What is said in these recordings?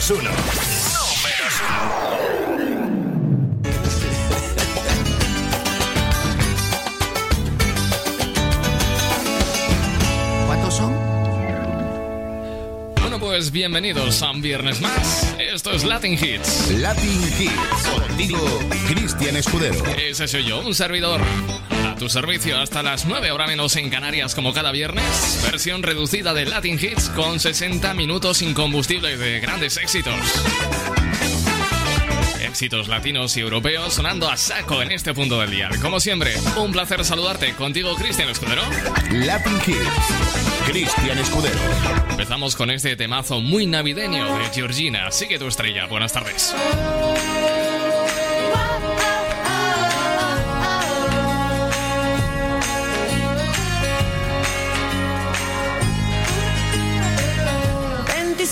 números uno. Uno. ¿Cuántos son? Bueno, pues bienvenidos a un viernes más. Esto es Latin Hits. Latin Hits. Contigo, Cristian Escudero. Ese soy yo, un servidor. Tu servicio hasta las 9 horas menos en Canarias como cada viernes. Versión reducida de Latin Hits con 60 minutos sin combustible de grandes éxitos. Éxitos latinos y europeos sonando a saco en este punto del día. Como siempre, un placer saludarte. Contigo, Cristian Escudero. Latin Hits. Cristian Escudero. Empezamos con este temazo muy navideño de Georgina. Sigue tu estrella. Buenas tardes.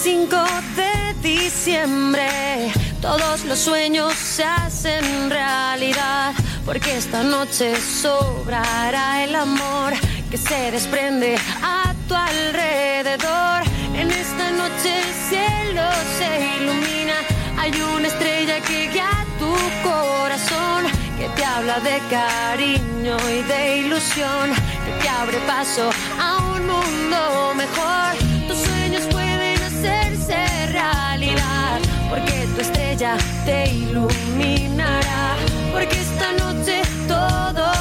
De diciembre, todos los sueños se hacen realidad, porque esta noche sobrará el amor que se desprende a tu alrededor. En esta noche el cielo se ilumina, hay una estrella que guía tu corazón, que te habla de cariño y de ilusión, que te abre paso a un mundo mejor. Porque tu estrella te iluminará, porque esta noche todo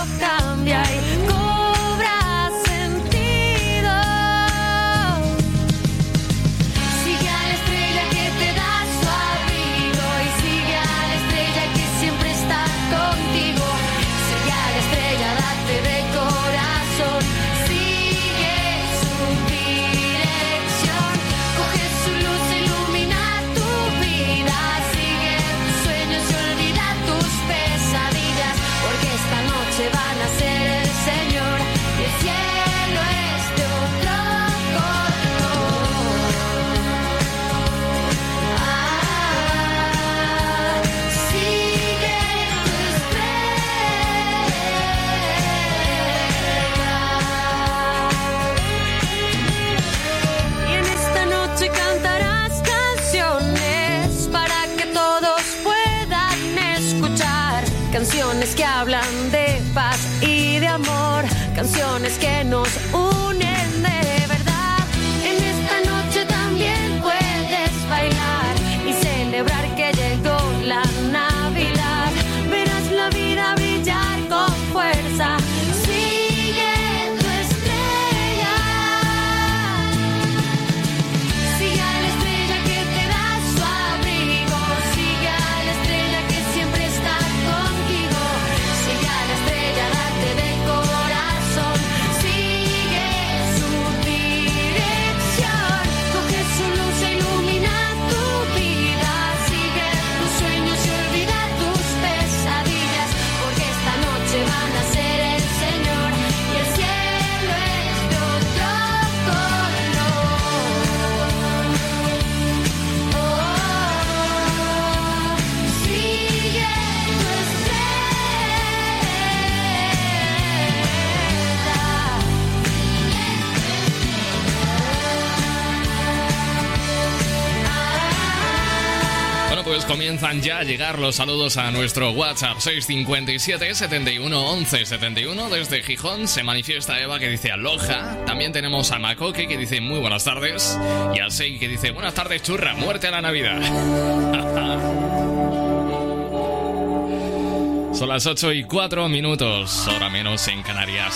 ya llegar los saludos a nuestro WhatsApp 657 71 11 71 desde Gijón. Se manifiesta Eva que dice aloja. También tenemos a Macoque que dice muy buenas tardes. Y a Sei que dice buenas tardes churra, muerte a la Navidad. Son las 8 y 4 minutos, hora menos en Canarias.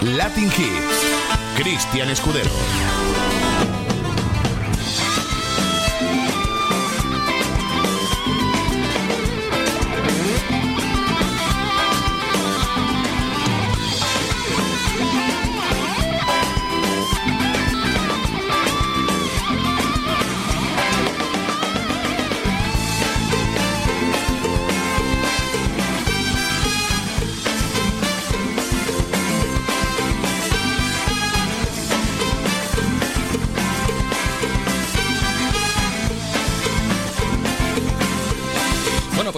Latin Hits. Cristian Escudero.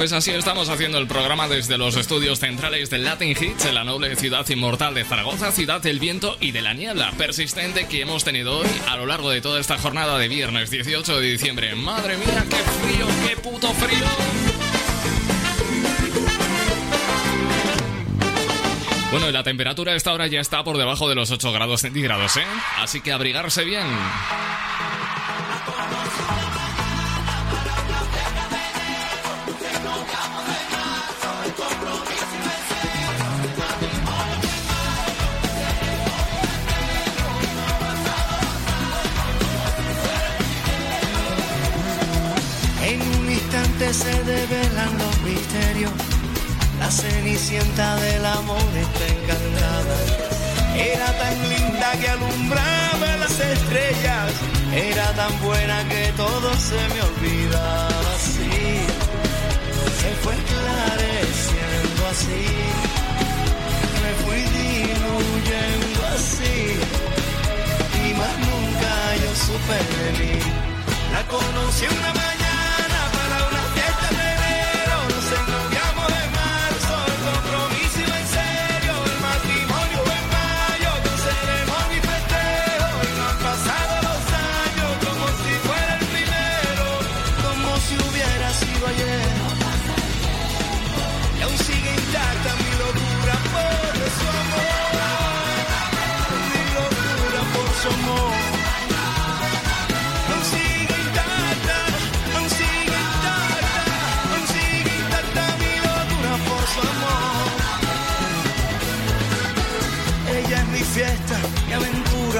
Pues así estamos haciendo el programa desde los estudios centrales del Latin Hits en la noble ciudad inmortal de Zaragoza, ciudad del viento y de la niebla persistente que hemos tenido hoy a lo largo de toda esta jornada de viernes 18 de diciembre. Madre mía, qué frío, qué puto frío. Bueno, y la temperatura a esta hora ya está por debajo de los 8 grados centígrados, ¿eh? Así que abrigarse bien. Se develan los misterios la cenicienta del amor está encantada. Era tan linda que alumbraba las estrellas. Era tan buena que todo se me olvidaba así. Se fue esclareciendo así. Me fui diluyendo así. Y más nunca yo supe de mí. La conocí una mañana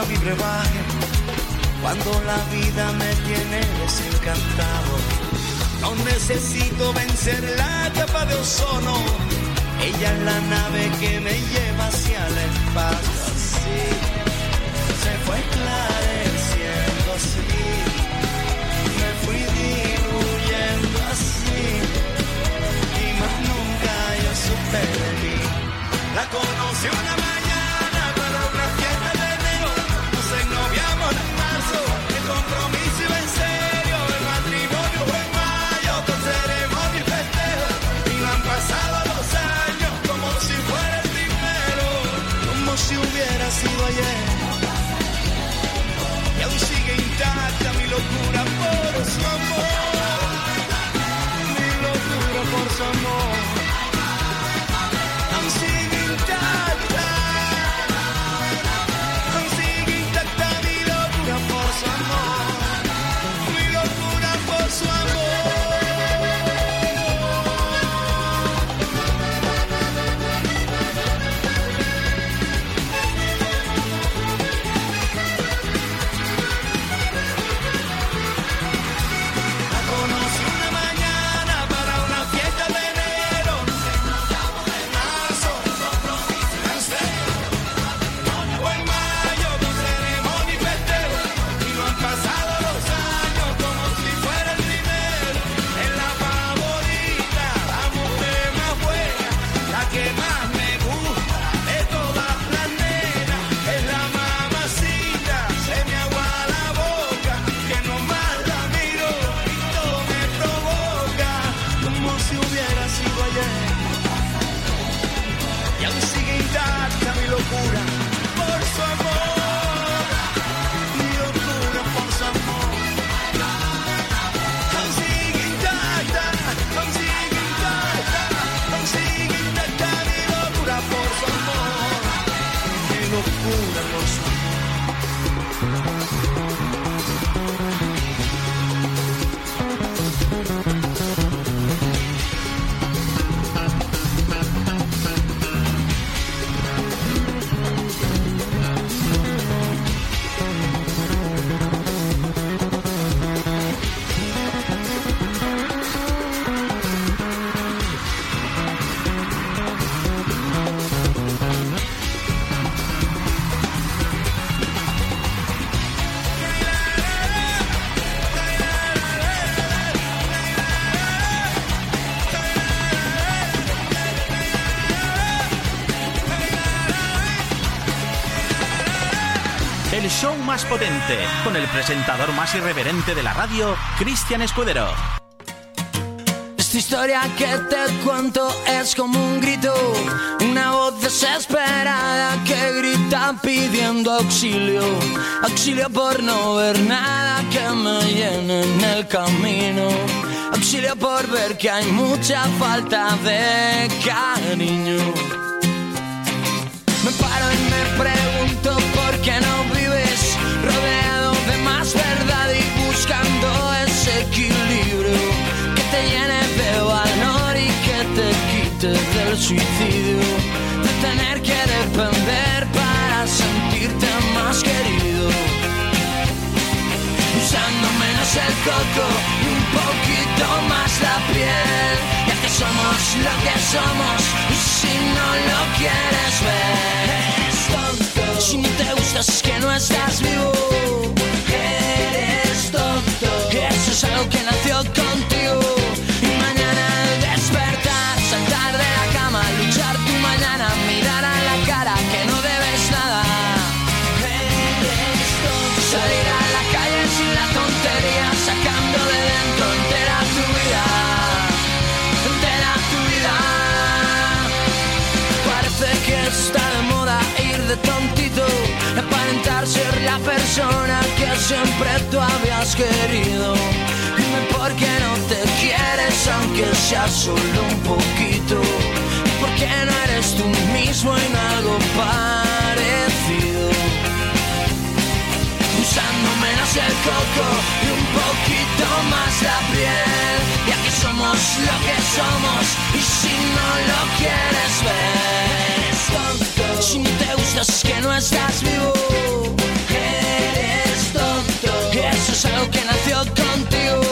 mi brebaje cuando la vida me tiene desencantado. No necesito vencer la capa de ozono. Ella es la nave que me lleva hacia el espacio. Así se fue esclareciendo así. Me fui diluyendo así. Y más nunca yo supe de mí. La conocí una potente, con el presentador más irreverente de la radio, Cristian Escudero. Esta historia que te cuento es como un grito, una voz desesperada que grita pidiendo auxilio, auxilio por no ver nada que me llene en el camino, auxilio por ver que hay mucha falta de cariño. Me paro y me pregunto por qué no suicidio, de tener que depender para sentirte más querido. Usando menos el coco y un poquito más la piel, ya que somos lo que somos y si no lo quieres ver, eres tonto. Si no te gustas es que no estás vivo, eres tonto. Eso es algo que nació contigo. Tontito, aparentar ser la persona que siempre tú habías querido. Dime por qué no te quieres, aunque sea solo un poquito. ¿Por qué no eres tú mismo en algo parecido? Usando menos el coco y un poquito más la piel. Y aquí somos lo que somos. Y si no lo quieres ver. Si no te gustas es que no estás vivo. Eres tonto. Eso es algo que nació contigo.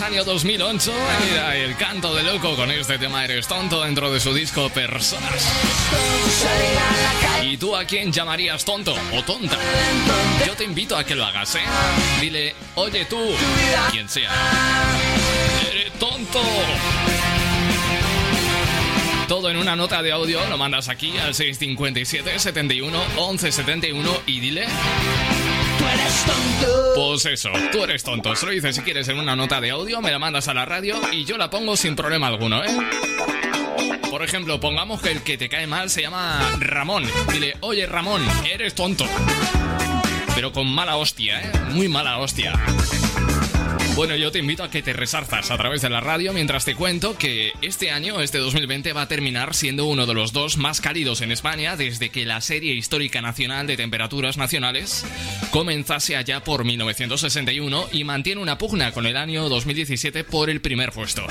Año 2008 era el canto de loco con este tema Eres tonto dentro de su disco Personas. ¿Y tú a quién llamarías tonto o tonta? Yo te invito a que lo hagas, ¿eh? Dile, oye tú, quien sea. ¡Eres tonto! Todo en una nota de audio, lo mandas aquí al 657 71 11 71 y dile, pues eso, tú eres tonto. Se lo dices si quieres en una nota de audio, me la mandas a la radio y yo la pongo sin problema alguno, ¿eh? Por ejemplo, pongamos que el que te cae mal se llama Ramón. Dile, oye Ramón, eres tonto. Pero con mala hostia, ¿eh? Muy mala hostia. Bueno, yo te invito a que te resarzas a través de la radio mientras te cuento que este año, este 2020, va a terminar siendo uno de los dos más cálidos en España desde que la serie histórica nacional de temperaturas nacionales comenzase allá por 1961 y mantiene una pugna con el año 2017 por el primer puesto.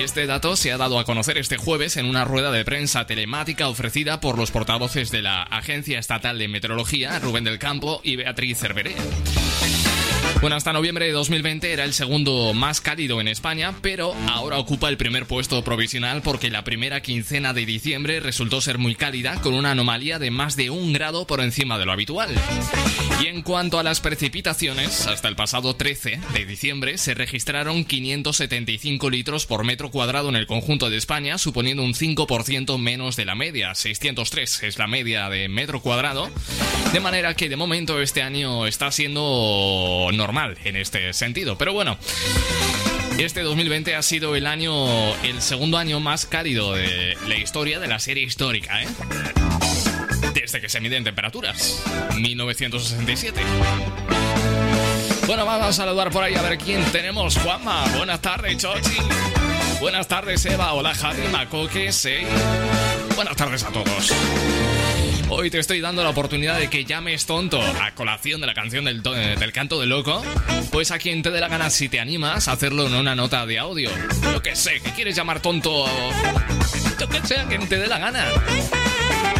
Este dato se ha dado a conocer este jueves en una rueda de prensa telemática ofrecida por los portavoces de la Agencia Estatal de Meteorología, Rubén del Campo y Beatriz Cerveré. Bueno, hasta noviembre de 2020 era el segundo más cálido en España, pero ahora ocupa el primer puesto provisional porque la primera quincena de diciembre resultó ser muy cálida, con una anomalía de más de un grado por encima de lo habitual. Y en cuanto a las precipitaciones, hasta el pasado 13 de diciembre se registraron 575 litros por metro cuadrado en el conjunto de España, suponiendo un 5% menos de la media. 603 es la media de metro cuadrado. De manera que de momento este año está siendo normal en este sentido. Pero bueno. Este 2020 ha sido el año, el segundo año más cálido de la historia de la serie histórica, ¿eh? Desde que se miden temperaturas. 1967. Bueno, vamos a saludar por ahí a ver quién tenemos. Juanma, buenas tardes, Chochi. Buenas tardes, Eva. Hola, Javi, Macoque, Sei. Buenas tardes a todos. Hoy te estoy dando la oportunidad de que llames tonto a colación de la canción del, eh, del canto de loco. Pues a quien te dé la gana, si te animas, a hacerlo en una nota de audio. Yo que sé, que quieres llamar tonto momento que sea que te dé la gana.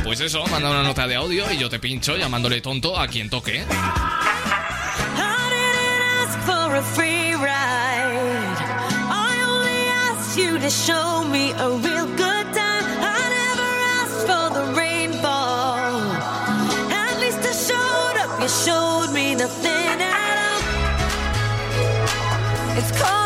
Pues eso, manda una nota de audio y yo te pincho llamándole tonto a quien toque. show me a real good showed me nothing at all. It's coming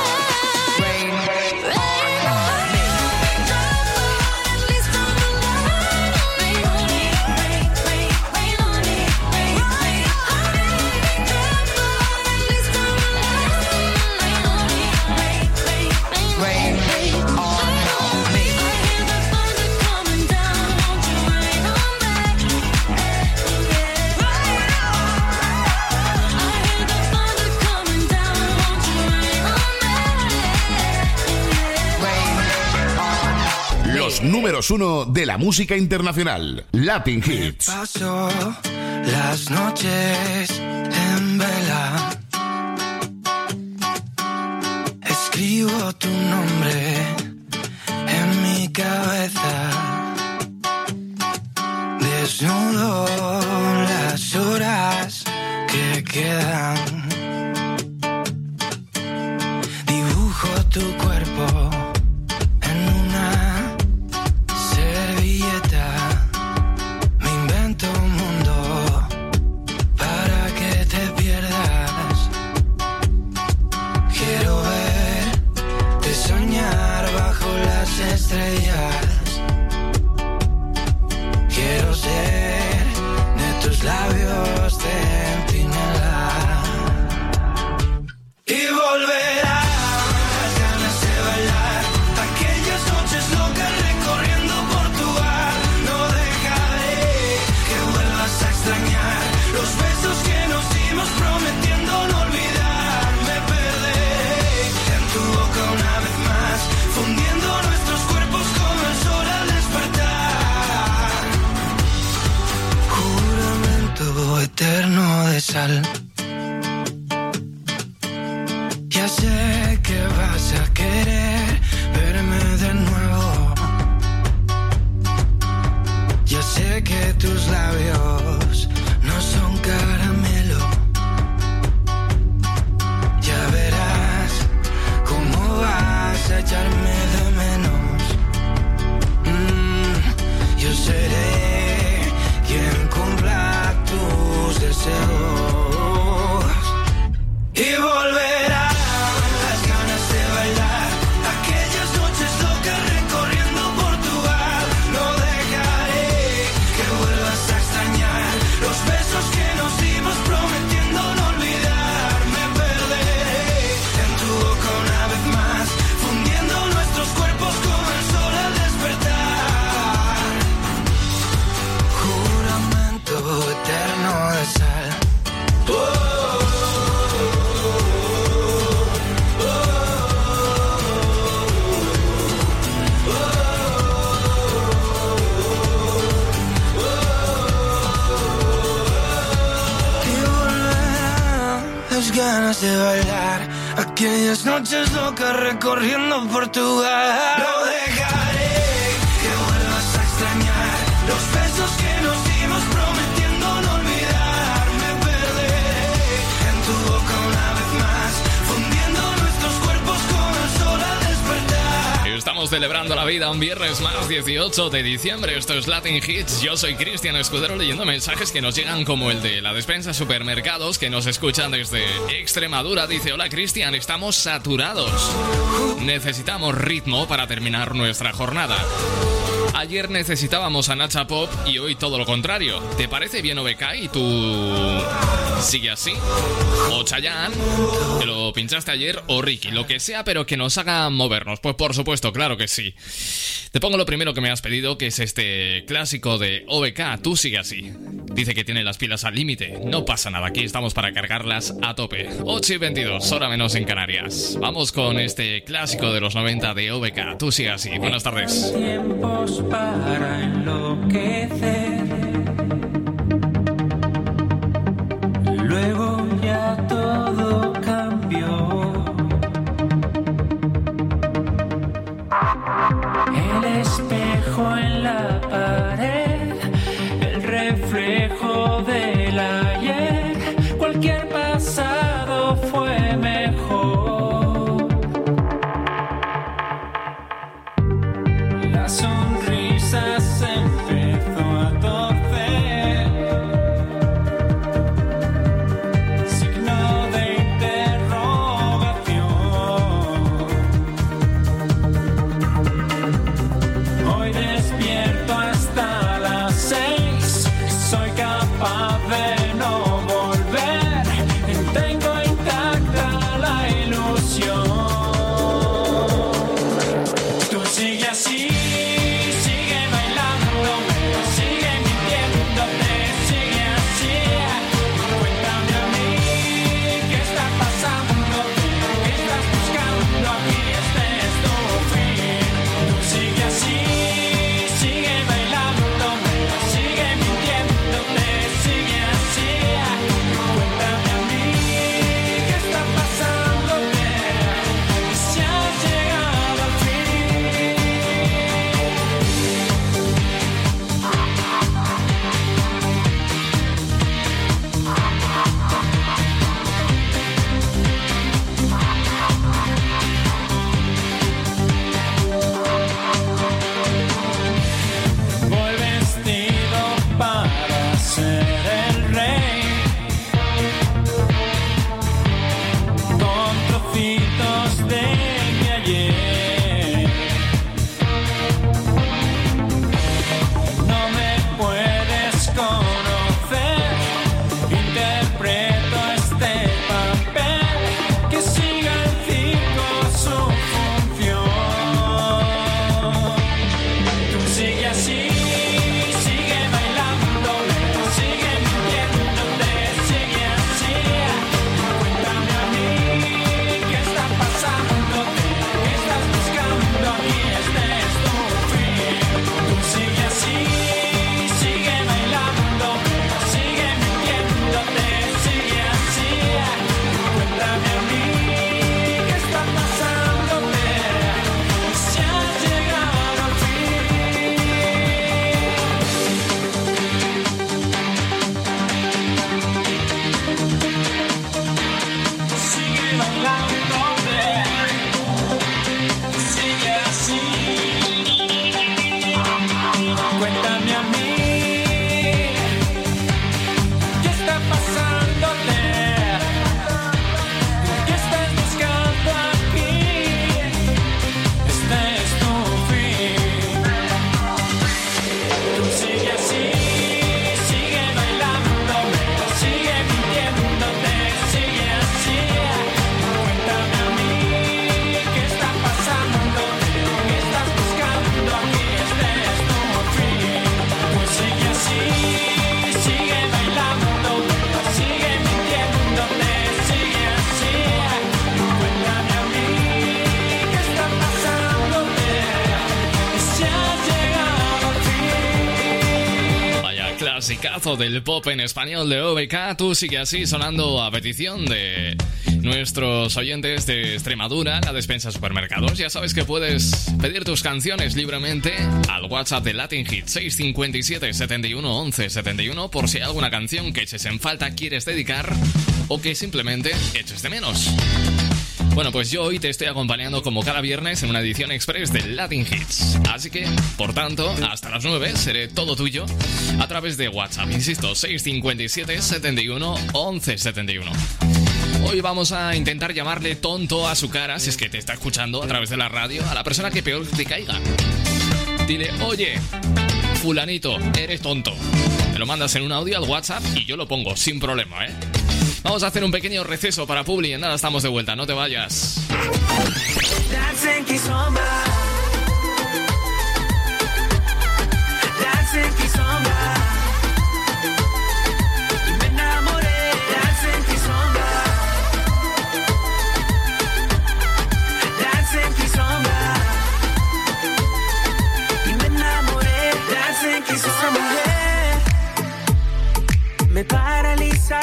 Números uno de la música internacional. Latin Hits. Paso las noches en vela. Escribo tu nombre celebrando la vida un viernes más 18 de diciembre. Esto es Latin Hits. Yo soy Cristian Escudero leyendo mensajes que nos llegan como el de la despensa supermercados que nos escuchan desde Extremadura. Dice, hola Cristian, estamos saturados. Necesitamos ritmo para terminar nuestra jornada. Ayer necesitábamos a Nacha Pop y hoy todo lo contrario. ¿Te parece bien OBK y tú sigue así? O Chayanne, que lo pinchaste ayer, o Ricky, lo que sea, pero que nos haga movernos. Pues por supuesto, claro que sí. Te pongo lo primero que me has pedido, que es este clásico de OBK, tú sigue así. Dice que tiene las pilas al límite. No pasa nada, aquí estamos para cargarlas a tope. 8 y 22, hora menos en Canarias. Vamos con este clásico de los 90 de OBK, tú sigue así. Buenas tardes. Para enloquecer. Luego ya todo del pop en español de OBK, tú sigue así sonando a petición de nuestros oyentes de Extremadura, la despensa supermercados. Ya sabes que puedes pedir tus canciones libremente al WhatsApp de Latin Hit 657 71 11 71 por si alguna canción que eches en falta quieres dedicar o que simplemente eches de menos. Bueno, pues yo hoy te estoy acompañando como cada viernes en una edición express de Latin Hits. Así que, por tanto, hasta las 9 seré todo tuyo a través de WhatsApp. Insisto, 657 71 11 71. Hoy vamos a intentar llamarle tonto a su cara, si es que te está escuchando a través de la radio, a la persona que peor te caiga. Dile, oye, fulanito, eres tonto. Me lo mandas en un audio al WhatsApp y yo lo pongo sin problema, ¿eh? Vamos a hacer un pequeño receso para Publi. En nada estamos de vuelta, no te vayas.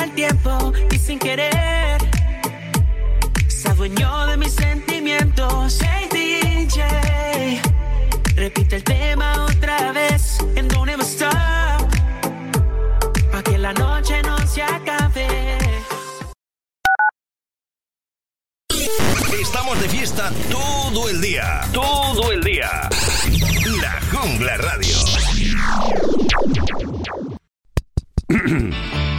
El tiempo y sin querer se adueñó de mis sentimientos. Hey DJ, repite el tema otra vez en Don't Ever Stop, pa' que la noche no se acabe. Estamos de fiesta todo el día. Todo el día. La Jungla Radio.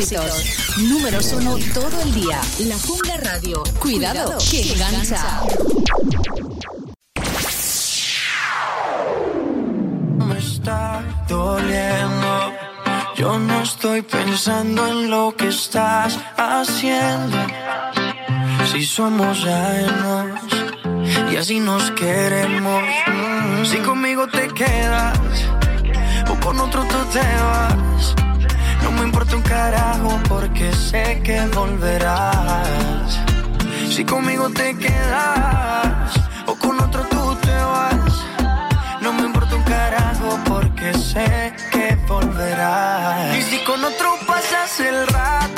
éxitos. Números uno todo el día. La Jungla Radio. Cuidado, que engancha. me está doliendo. Yo no estoy pensando en lo que estás haciendo. Si somos ajenos y así nos queremos. Mm, Si conmigo te quedas o con otro tú te vas. Importa un carajo porque sé que volverás. Si conmigo te quedas o con otro tú te vas. No me importa sé que volverás. Y si con otro pasas el rato,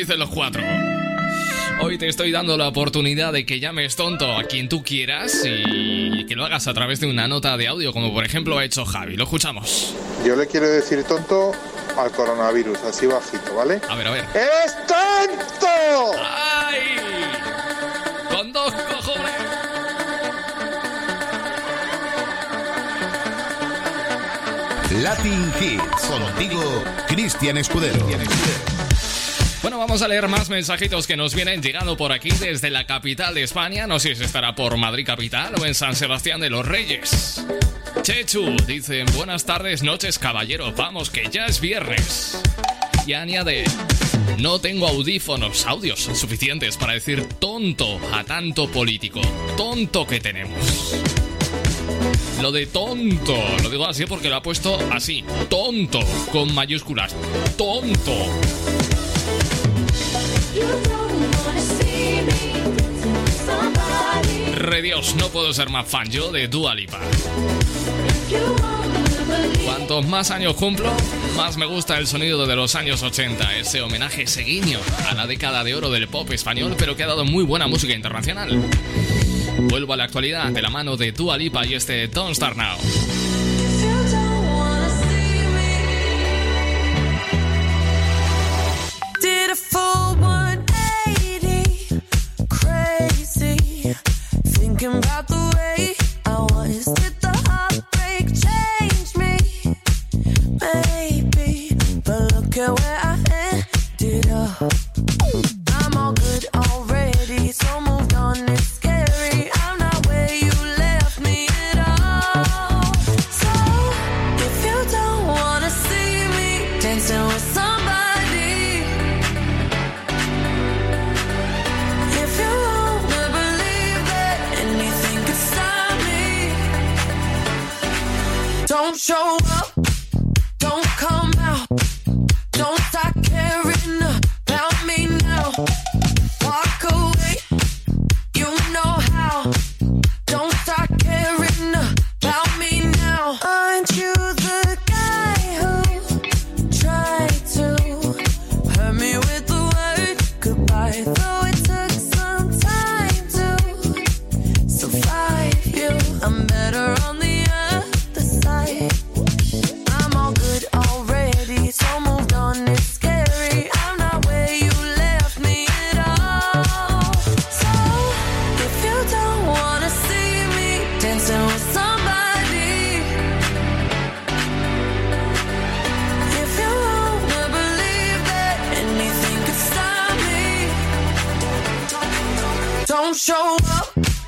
Felices los cuatro. Hoy te estoy dando la oportunidad de que llames tonto a quien tú quieras y que lo hagas a través de una nota de audio, como por ejemplo ha hecho Javi. Lo escuchamos. Yo le quiero decir tonto al coronavirus, así bajito, ¿vale? A ver, a ver. ¡Es tonto! ¡Ay! Con dos cojones. Latin Hits. Contigo, Cristian Escudero. Bueno, vamos a leer más mensajitos que nos vienen llegando por aquí desde la capital de España. No sé si estará por Madrid capital o en San Sebastián de los Reyes. Chechu dice, buenas tardes, noches, caballero. Vamos, que ya es viernes. Y añade, no tengo audífonos, audios suficientes para decir tonto a tanto político. Tonto que tenemos. Lo de tonto, lo digo así porque lo ha puesto así, tonto, con mayúsculas, tonto. Redios, no puedo ser más fan yo de Dua Lipa. Cuantos más años cumplo, más me gusta el sonido de los años 80, ese homenaje, ese a la década de oro del pop español, pero que ha dado muy buena música internacional. Vuelvo a la actualidad de la mano de Dua Lipa y este Don't Start Now. Thinking about the way don't show up.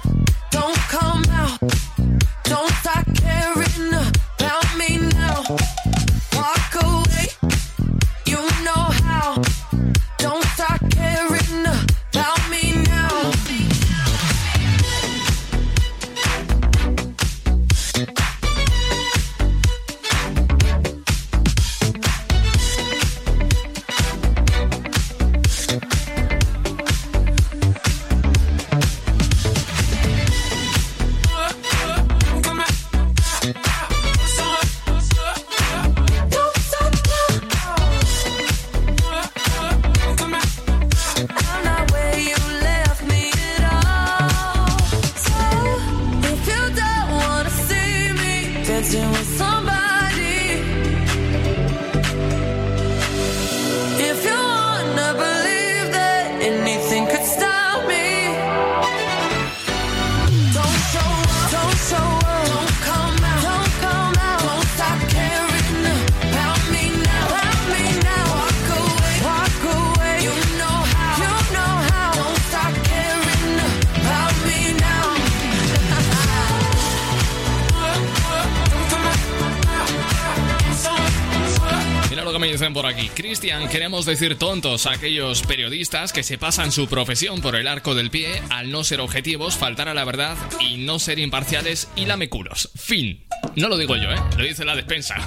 Queremos decir tontos a aquellos periodistas que se pasan su profesión por el arco del pie al no ser objetivos, faltar a la verdad y no ser imparciales y lameculos. Fin. No lo digo yo, ¿eh? Lo dice la despensa.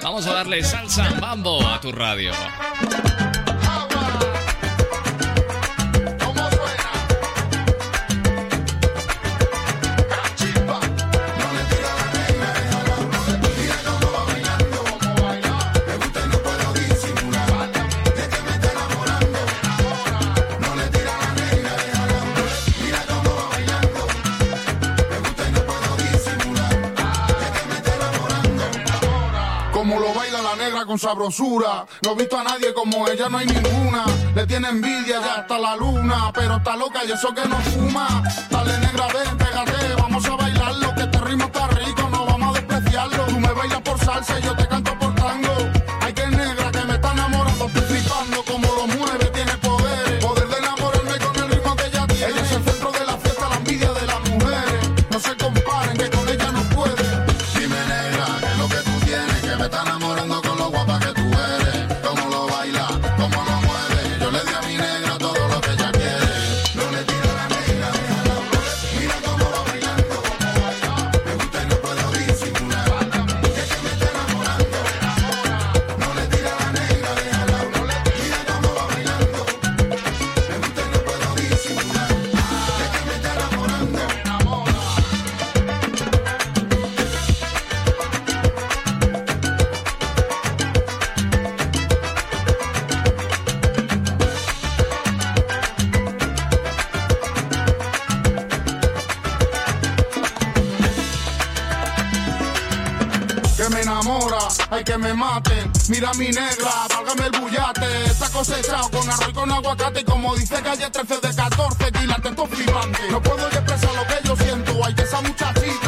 Vamos a darle salsa mambo a tu radio. sabrosura. No he visto a nadie como ella, no hay ninguna. Le tiene envidia ya hasta la luna, pero está loca y eso que no fuma. Dale negra, despégate, vamos a bailarlo, que este ritmo está rico, no vamos a despreciarlo. Tú me bailas por salsa yo te Mira mi negra, válgame el bullate. Está cosechado con arroz y con aguacate. Y como dice calle 13 de 14, la esto flipante. No puedo expresar lo que yo siento. Hay que esa muchachita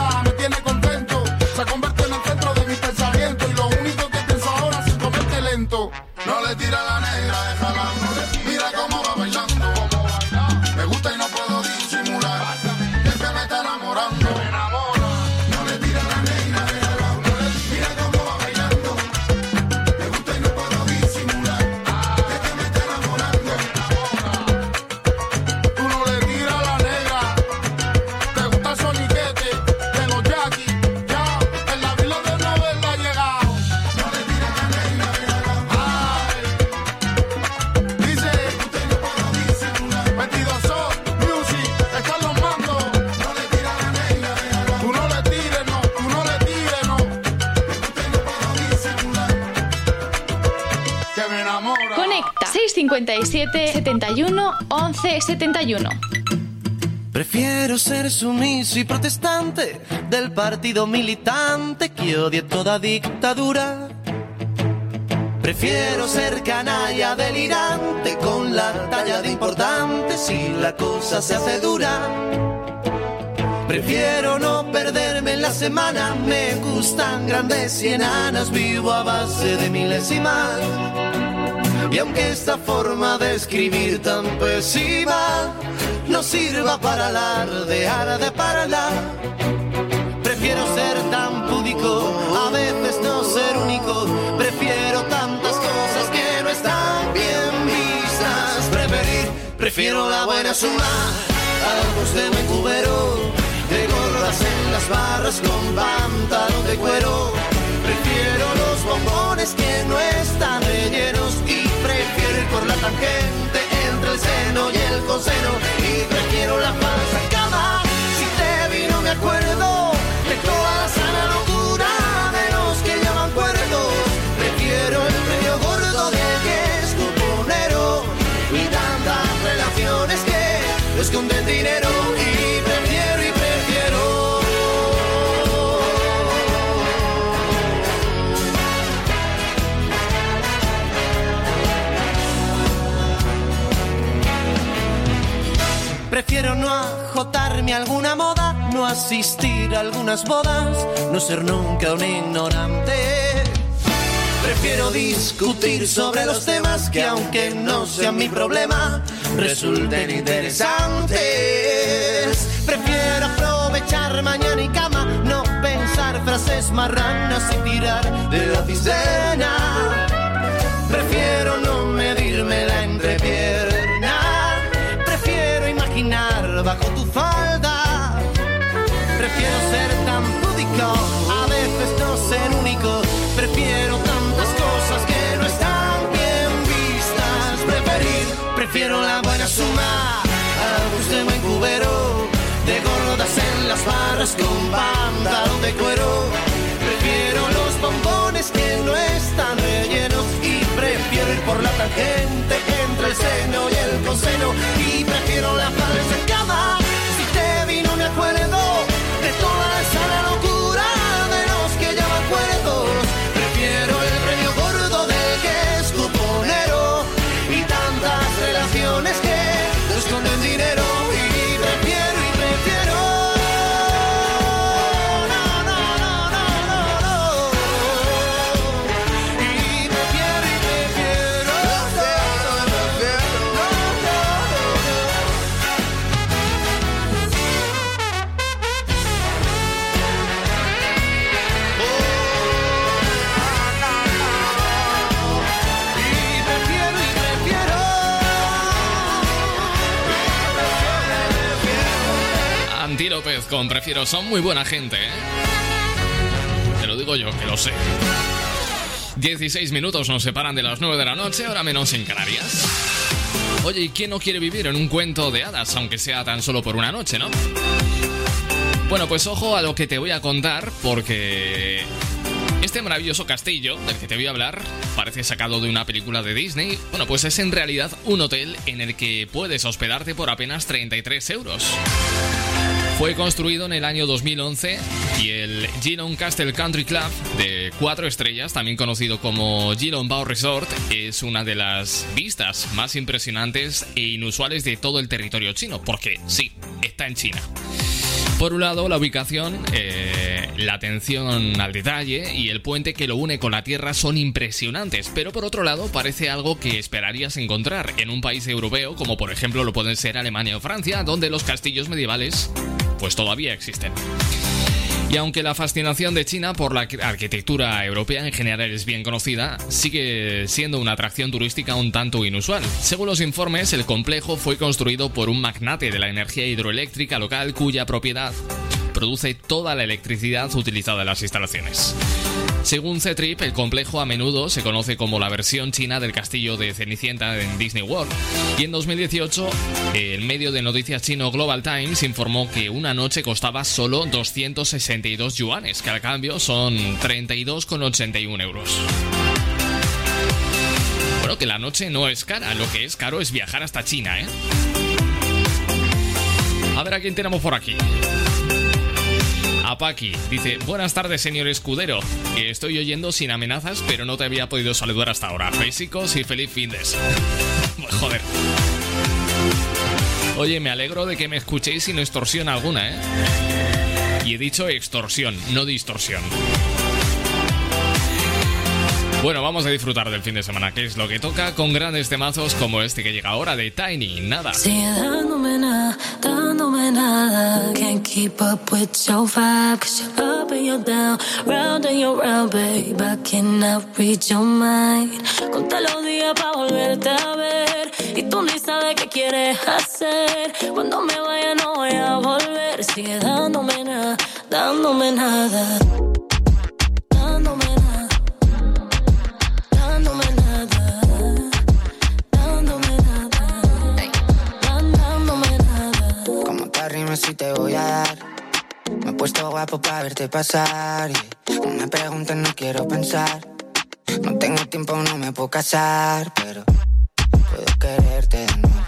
657 71 11 71. Prefiero ser sumiso y protestante del partido militante que odie toda dictadura. Prefiero ser canalla delirante con la talla de importante si la cosa se hace dura. Prefiero no perderme en la semana, me gustan grandes y enanas, vivo a base de milésimas. Y aunque esta forma de escribir tan pésima no sirva para alardear de parala, prefiero ser tan púdico, a veces no ser único, prefiero tantas cosas que no están bien vistas. Preferir, prefiero la buena suma, algo de me cubero, de gorras en las barras con pantalón de cuero. Prefiero los bombones que no están rellenos y por la tangente entre el seno y el coseno y prefiero la falsa cama. Si te vi no me acuerdo de toda la sana locura de los que llaman cuerdos. Prefiero el premio gordo del que es cuponero y tantas relaciones que esconden dinero Prefiero no ajotarme a alguna moda, no asistir a algunas bodas, no ser nunca un ignorante. Prefiero discutir sobre los temas que aunque no sean mi problema, resulten interesantes. Prefiero aprovechar mañana y cama, no pensar frases marranas y tirar de la cisterna. Prefiero no medirme la entrepierna. Bajo tu falda. Prefiero ser tan púdico, a veces no ser único. Prefiero tantas cosas que no están bien vistas. Preferir, prefiero la buena suma. Algo de buen cubero, de gordas en las barras con pantalón de cuero. Prefiero los bombones que no están rellenos y prefiero ir por la tangente entre el seno y el con Prefiero son muy buena gente, ¿eh? Te lo digo yo, que lo sé. 16 minutos nos separan de las 9 de la noche, ahora menos en Canarias. Oye, ¿y quién no quiere vivir en un cuento de hadas, aunque sea tan solo por una noche, no? Bueno, pues ojo a lo que te voy a contar, porque este maravilloso castillo del que te voy a hablar parece sacado de una película de Disney. Bueno, pues es en realidad un hotel en el que puedes hospedarte por apenas 33 euros. Fue construido en el año 2011 y el Geelong Castle Country Club de cuatro estrellas, también conocido como Geelong Bao Resort, es una de las vistas más impresionantes e inusuales de todo el territorio chino, porque sí, está en China. Por un lado, la ubicación, eh, la atención al detalle y el puente que lo une con la tierra son impresionantes, pero por otro lado parece algo que esperarías encontrar en un país europeo como por ejemplo lo pueden ser Alemania o Francia, donde los castillos medievales pues todavía existen. Y aunque la fascinación de China por la arquitectura europea en general es bien conocida, sigue siendo una atracción turística un tanto inusual. Según los informes, el complejo fue construido por un magnate de la energía hidroeléctrica local cuya propiedad produce toda la electricidad utilizada en las instalaciones. Según C-Trip, el complejo a menudo se conoce como la versión china del castillo de Cenicienta en Disney World. Y en 2018, el medio de noticias chino Global Times informó que una noche costaba solo 262 yuanes, que al cambio son 32,81 euros. Bueno, que la noche no es cara, lo que es caro es viajar hasta China, ¿eh? A ver a quién tenemos por aquí. A Paqui dice, buenas tardes señor escudero, que estoy oyendo sin amenazas, pero no te había podido saludar hasta ahora. Bésicos y feliz findes. Joder. Oye, me alegro de que me escuchéis sin extorsión alguna, ¿eh? Y he dicho extorsión, no distorsión. Bueno, vamos a disfrutar del fin de semana, que es lo que toca con grandes temazos como este que llega ahora de Tiny. Nada, nada. Can't keep up with your vibe, cause you're up and you're down, round and you're round, babe. I cannot read your mind. Conté los días para volverte a ver. Y tú ni sabes qué quieres hacer. Cuando me vaya no voy a volver. Sigue dándome nada, dándome nada. Te voy a dar. Me he puesto guapo para verte pasar. y No me preguntes, no quiero pensar. No tengo tiempo, no me puedo casar. Pero puedo quererte de nuevo.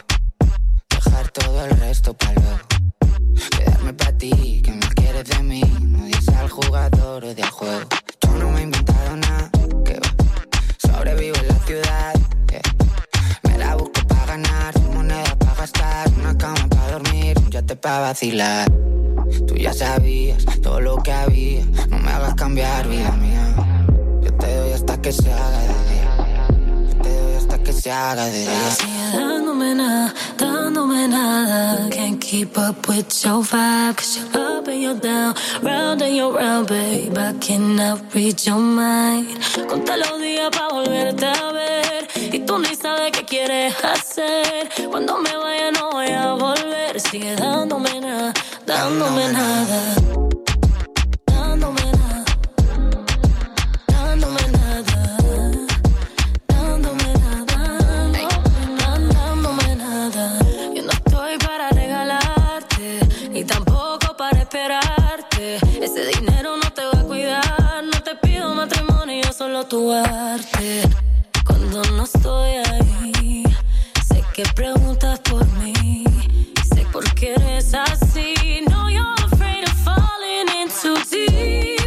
Dejar todo el resto para luego. Quedarme para ti, que me quieres de mí. No dices al jugador o de al juego. Yo no me he inventado nada. Para vacilar. Tú ya sabías todo lo que había, no me hagas cambiar, vida mía. Yo te doy hasta que se haga de día. Yo te doy hasta que se haga de día. Dándome nada, dándome nada. Can't keep up with your vibe, cause you're up and you're down, round and you're round, babe. I cannot read your mind. Conté los días para volverte a ver. Y tú ni sabes qué quieres hacer. Cuando me vaya no voy a volver. Sigue dándome nada, dándome nada. Dándome tu arte. Cuando no estoy ahí, sé que preguntas por mí. Sé por qué eres así. No, you're afraid of falling in too deep.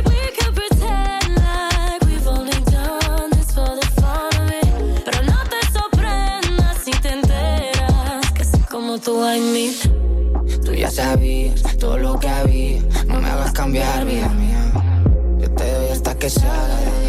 Tú hay mil. Tú ya sabías todo lo que había, no me hagas cambiar, vida mía. Yo te doy hasta que se haga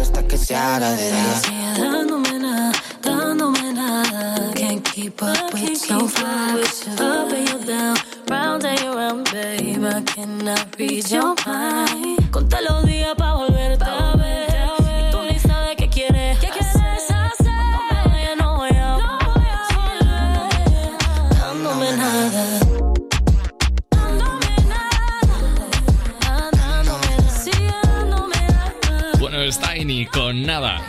hasta que se haga de día. Sigue dándome nada, dándome nada. Can't keep up with your vibe. Up and you're down, round and you're round, babe. I cannot read your mind. Conté los días para con nada.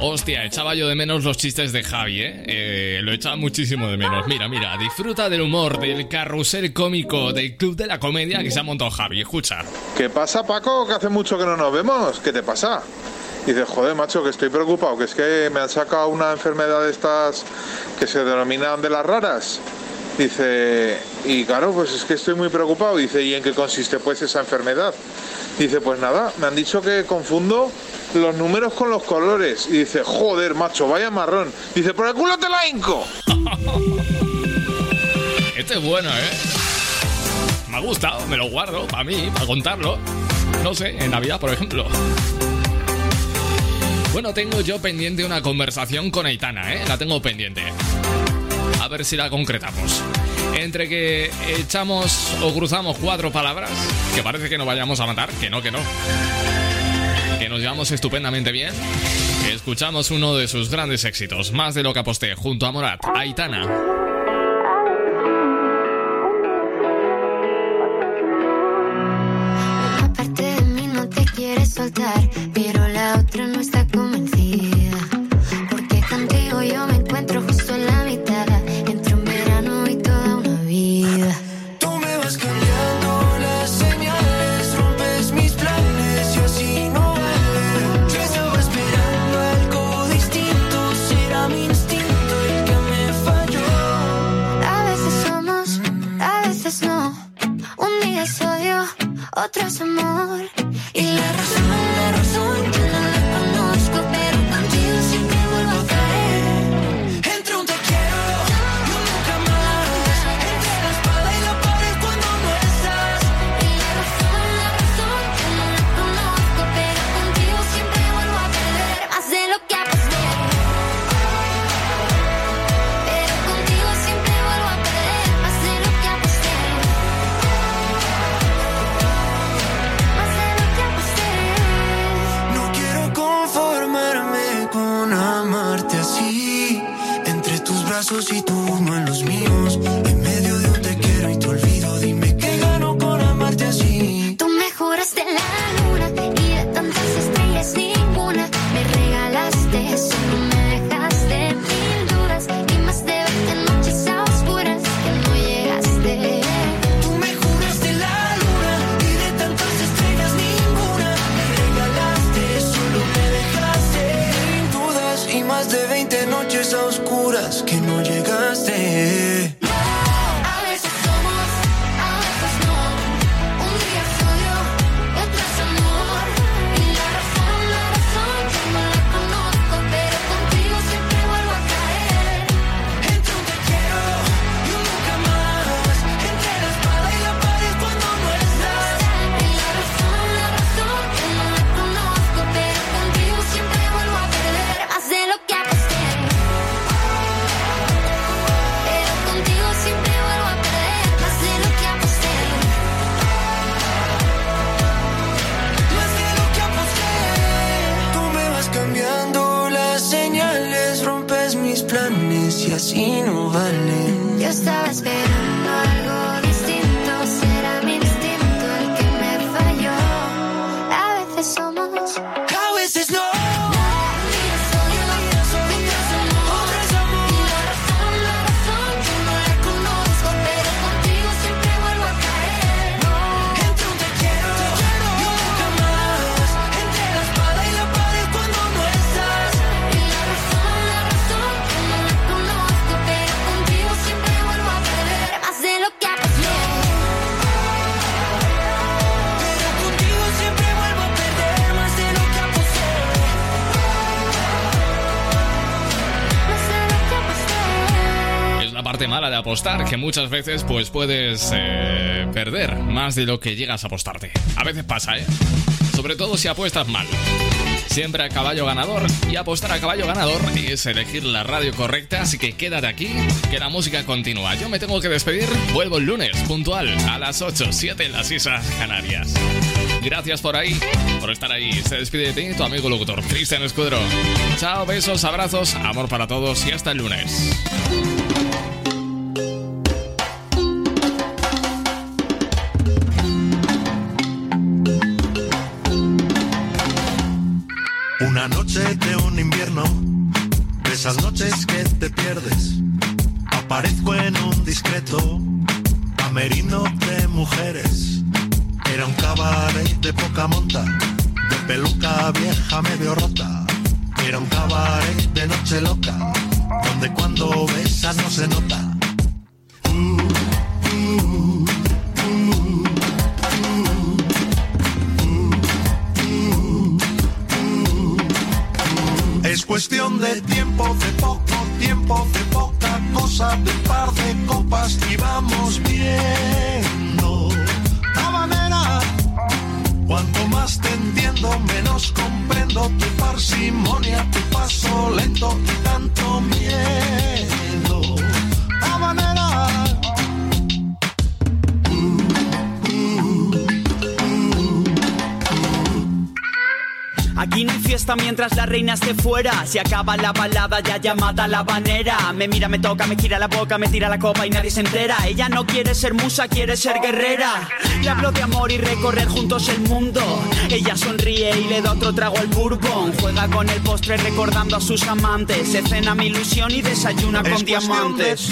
Hostia, echaba yo de menos los chistes de Javi, ¿eh? Eh, Lo echaba muchísimo de menos. Mira, mira, disfruta del humor, del carrusel cómico, del club de la comedia que se ha montado Javi. Escucha. ¿Qué pasa, Paco? Que hace mucho que no nos vemos. ¿Qué te pasa? Y dices, joder, macho, que estoy preocupado, que es que me han sacado una enfermedad de estas que se denominan de las raras. Dice, y claro, pues es que estoy muy preocupado. Dice, ¿y en qué consiste pues esa enfermedad? Dice, pues nada, me han dicho que confundo los números con los colores. Y dice, joder, macho, vaya marrón. Dice, por el culo te la hinco. Este es bueno, ¿eh? Me ha gustado, me lo guardo para mí, para contarlo. No sé, en Navidad, por ejemplo. Bueno, tengo yo pendiente una conversación con Aitana, ¿eh? La tengo pendiente. A ver si la concretamos. Entre que echamos o cruzamos cuatro palabras, que parece que nos vayamos a matar, que no, que no. Que nos llevamos estupendamente bien. Escuchamos uno de sus grandes éxitos, más de lo que aposté, junto a Morat, Aitana. Una parte de mí no te quiere soltar, apostar, que muchas veces pues puedes eh, perder más de lo que llegas a apostarte. A veces pasa, ¿eh? Sobre todo si apuestas mal. Siempre a caballo ganador y apostar a caballo ganador es elegir la radio correcta, así que quédate aquí, que la música continúa. Yo me tengo que despedir, vuelvo el lunes, puntual, a las 8, 7 en las Islas Canarias. Gracias por ahí, por estar ahí. Se despide de ti tu amigo locutor, Cristian Escudero. Chao, besos, abrazos, amor para todos y hasta el lunes. Una noche de un invierno, de esas noches que te pierdes. Aparezco en un discreto camerino de mujeres. Era un cabaret de poca monta, de peluca vieja medio rota. Era un cabaret de noche loca, donde cuando besas no se nota. Cuestión de tiempo, de poco tiempo, de poca cosa, de par de copas y vamos viendo. Habanera, cuanto más te entiendo, menos comprendo tu parsimonia, tu paso lento y Mientras la reina esté fuera. Si acaba la balada, ya llamada la banera. Me mira, me toca, me gira la boca, me tira la copa y nadie se entera. Ella no quiere ser musa, quiere ser guerrera. Le hablo de amor y recorrer juntos el mundo. Ella sonríe y le da otro trago al bourbon. Juega con el postre recordando a sus amantes. Se cena mi ilusión y desayuna Es con diamantes.